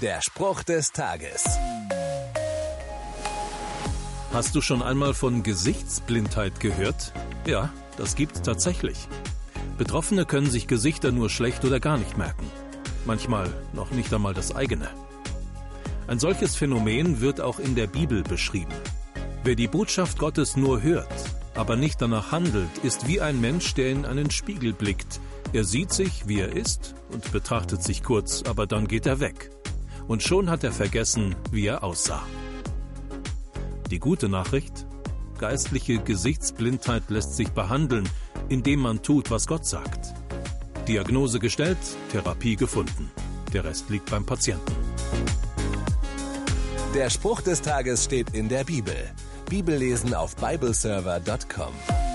Der Spruch des Tages. Hast du schon einmal von Gesichtsblindheit gehört? Ja, das gibt's tatsächlich. Betroffene können sich Gesichter nur schlecht oder gar nicht merken. Manchmal noch nicht einmal das eigene. Ein solches Phänomen wird auch in der Bibel beschrieben. Wer die Botschaft Gottes nur hört, aber nicht danach handelt, ist wie ein Mensch, der in einen Spiegel blickt. Er sieht sich, wie er ist, und betrachtet sich kurz, aber dann geht er weg. Und schon hat er vergessen, wie er aussah. Die gute Nachricht? Geistliche Gesichtsblindheit lässt sich behandeln, indem man tut, was Gott sagt. Diagnose gestellt, Therapie gefunden. Der Rest liegt beim Patienten. Der Spruch des Tages steht in der Bibel. Bibellesen auf bibleserver.com.